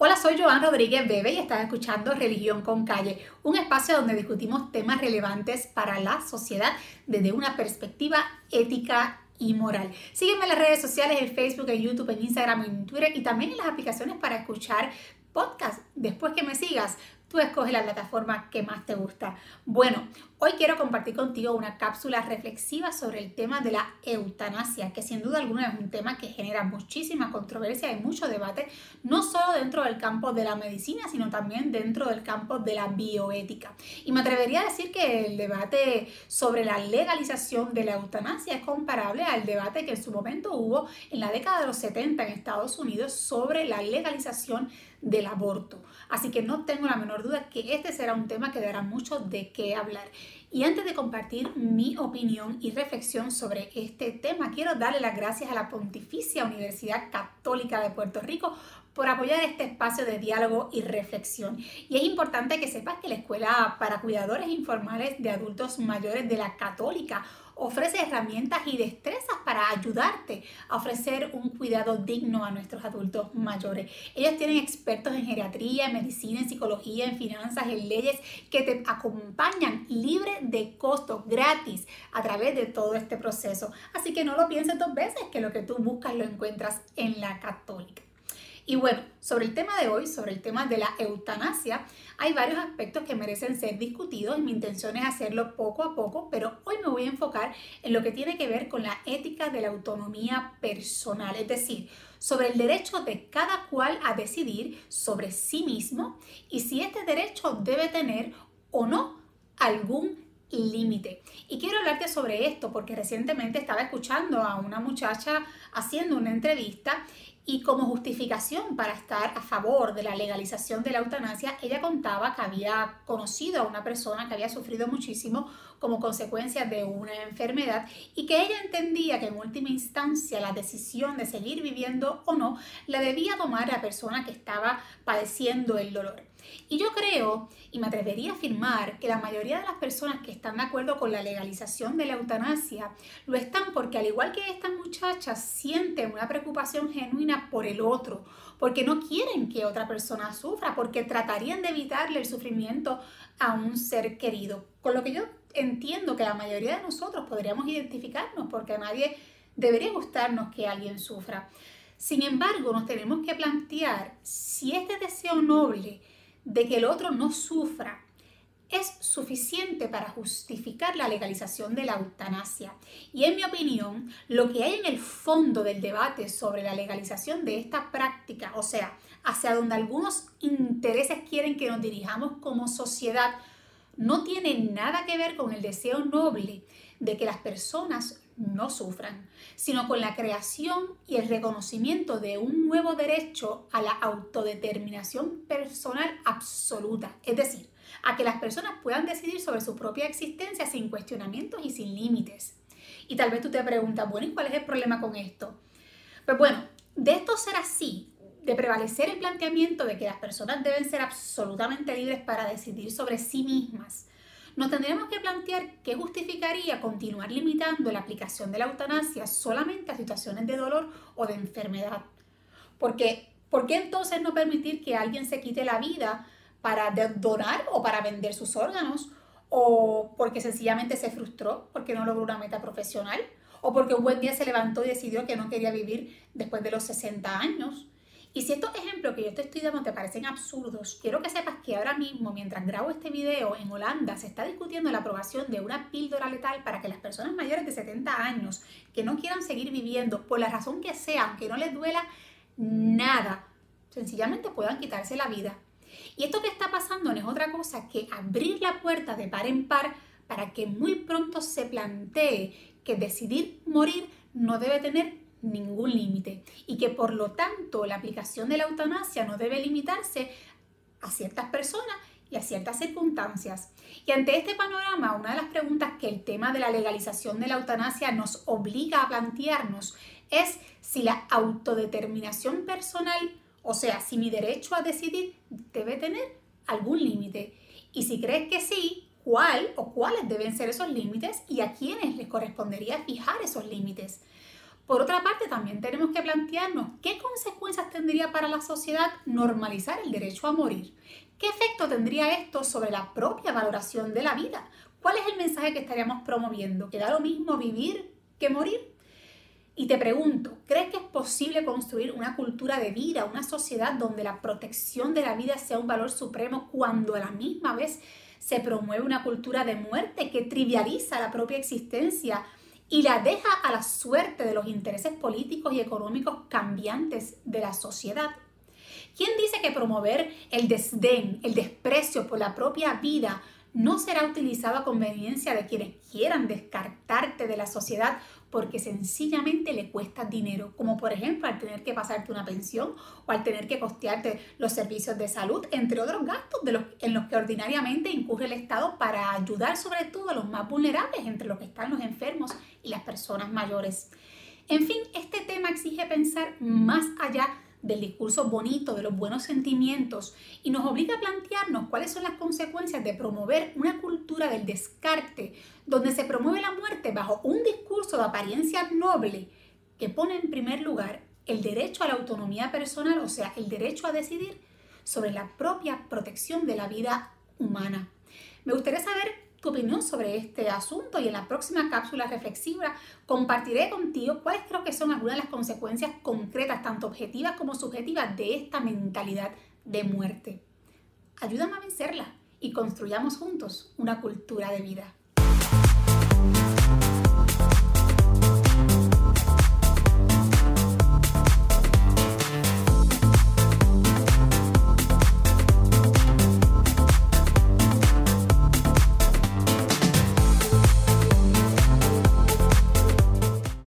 Hola, soy Joan Rodríguez Bebe y estás escuchando Religión con Calle, un espacio donde discutimos temas relevantes para la sociedad desde una perspectiva ética y moral. Sígueme en las redes sociales, en Facebook, en YouTube, en Instagram, en Twitter y también en las aplicaciones para escuchar podcast. Después que me sigas, tú escoges la plataforma que más te gusta. Bueno, hoy quiero compartir contigo una cápsula reflexiva sobre el tema de la eutanasia, que sin duda alguna es un tema que genera muchísima controversia y mucho debate, no solo dentro del campo de la medicina, sino también dentro del campo de la bioética. Y me atrevería a decir que el debate sobre la legalización de la eutanasia es comparable al debate que en su momento hubo en la década de los 70 en Estados Unidos sobre la legalización del aborto. Así que no tengo la menor duda que este será un tema que dará mucho de qué hablar. Y antes de compartir mi opinión y reflexión sobre este tema, quiero darle las gracias a la Pontificia Universidad Católica de Puerto Rico por apoyar este espacio de diálogo y reflexión. Y es importante que sepas que la Escuela para Cuidadores Informales de Adultos Mayores de la Católica ofrece herramientas y destrezas para ayudarte a ofrecer un cuidado digno a nuestros adultos mayores. Ellos tienen expertos en geriatría, en medicina, en psicología, en finanzas, en leyes que te acompañan libre de costo, gratis, a través de todo este proceso. Así que no lo pienses dos veces, que lo que tú buscas lo encuentras en la católica. Y bueno, sobre el tema de hoy, sobre el tema de la eutanasia, hay varios aspectos que merecen ser discutidos y mi intención es hacerlo poco a poco, pero hoy me voy a enfocar en lo que tiene que ver con la ética de la autonomía personal, es decir, sobre el derecho de cada cual a decidir sobre sí mismo y si este derecho debe tener o no algún límite. Y quiero hablarte sobre esto porque recientemente estaba escuchando a una muchacha haciendo una entrevista y como justificación para estar a favor de la legalización de la eutanasia, ella contaba que había conocido a una persona que había sufrido muchísimo como consecuencia de una enfermedad y que ella entendía que en última instancia la decisión de seguir viviendo o no la debía tomar la persona que estaba padeciendo el dolor. Y yo creo, y me atrevería a afirmar, que la mayoría de las personas que están de acuerdo con la legalización de la eutanasia lo están porque al igual que estas muchachas sienten una preocupación genuina por el otro, porque no quieren que otra persona sufra, porque tratarían de evitarle el sufrimiento a un ser querido. Con lo que yo entiendo que la mayoría de nosotros podríamos identificarnos, porque a nadie debería gustarnos que alguien sufra. Sin embargo, nos tenemos que plantear si este deseo noble de que el otro no sufra es suficiente para justificar la legalización de la eutanasia. Y en mi opinión, lo que hay en el fondo del debate sobre la legalización de esta práctica, o sea, hacia donde algunos intereses quieren que nos dirijamos como sociedad, no tiene nada que ver con el deseo noble de que las personas no sufran, sino con la creación y el reconocimiento de un nuevo derecho a la autodeterminación personal absoluta, es decir, a que las personas puedan decidir sobre su propia existencia sin cuestionamientos y sin límites. Y tal vez tú te preguntas, bueno, ¿y cuál es el problema con esto? Pues bueno, de esto ser así, de prevalecer el planteamiento de que las personas deben ser absolutamente libres para decidir sobre sí mismas, nos tendríamos que plantear qué justificaría continuar limitando la aplicación de la eutanasia solamente a situaciones de dolor o de enfermedad. Porque, ¿por qué entonces no permitir que alguien se quite la vida para donar o para vender sus órganos? ¿O porque sencillamente se frustró porque no logró una meta profesional? ¿O porque un buen día se levantó y decidió que no quería vivir después de los 60 años? Y si estos ejemplos que yo te estoy dando te parecen absurdos, quiero que sepas que ahora mismo, mientras grabo este video, en Holanda se está discutiendo la aprobación de una píldora letal para que las personas mayores de 70 años que no quieran seguir viviendo, por la razón que sea, aunque no les duela nada, sencillamente puedan quitarse la vida. Y esto que está pasando no es otra cosa que abrir la puerta de par en par para que muy pronto se plantee que decidir morir no debe tener ningún límite y que por lo tanto la aplicación de la eutanasia no debe limitarse a ciertas personas y a ciertas circunstancias. Y ante este panorama, una de las preguntas que el tema de la legalización de la eutanasia nos obliga a plantearnos es si la autodeterminación personal, o sea, si mi derecho a decidir debe tener algún límite. Y si crees que sí, ¿cuál o cuáles deben ser esos límites y a quiénes les correspondería fijar esos límites? Por otra parte, también tenemos que plantearnos qué consecuencias tendría para la sociedad normalizar el derecho a morir. ¿Qué efecto tendría esto sobre la propia valoración de la vida? ¿Cuál es el mensaje que estaríamos promoviendo? ¿Que da lo mismo vivir que morir? Y te pregunto, ¿crees que es posible construir una cultura de vida, una sociedad donde la protección de la vida sea un valor supremo cuando a la misma vez se promueve una cultura de muerte que trivializa la propia existencia y la deja a la suerte de los intereses políticos y económicos cambiantes de la sociedad? ¿Quién dice que promover el desdén, el desprecio por la propia vida no será utilizado a conveniencia de quienes quieran descartarte de la sociedad porque sencillamente le cuesta dinero, como por ejemplo al tener que pasarte una pensión o al tener que costearte los servicios de salud, entre otros gastos de en los que ordinariamente incurre el Estado para ayudar sobre todo a los más vulnerables, entre los que están los enfermos y las personas mayores. En fin, este tema exige pensar más allá del discurso bonito, de los buenos sentimientos y nos obliga a plantearnos cuáles son las consecuencias de promover una cultura del descarte donde se promueve la muerte bajo un discurso de apariencia noble que pone en primer lugar el derecho a la autonomía personal, o sea, el derecho a decidir sobre la propia protección de la vida humana. Me gustaría saber tu opinión sobre este asunto y en la próxima cápsula reflexiva compartiré contigo cuáles creo que son algunas de las consecuencias concretas, tanto objetivas como subjetivas, de esta mentalidad de muerte. Ayúdame a vencerla y construyamos juntos una cultura de vida.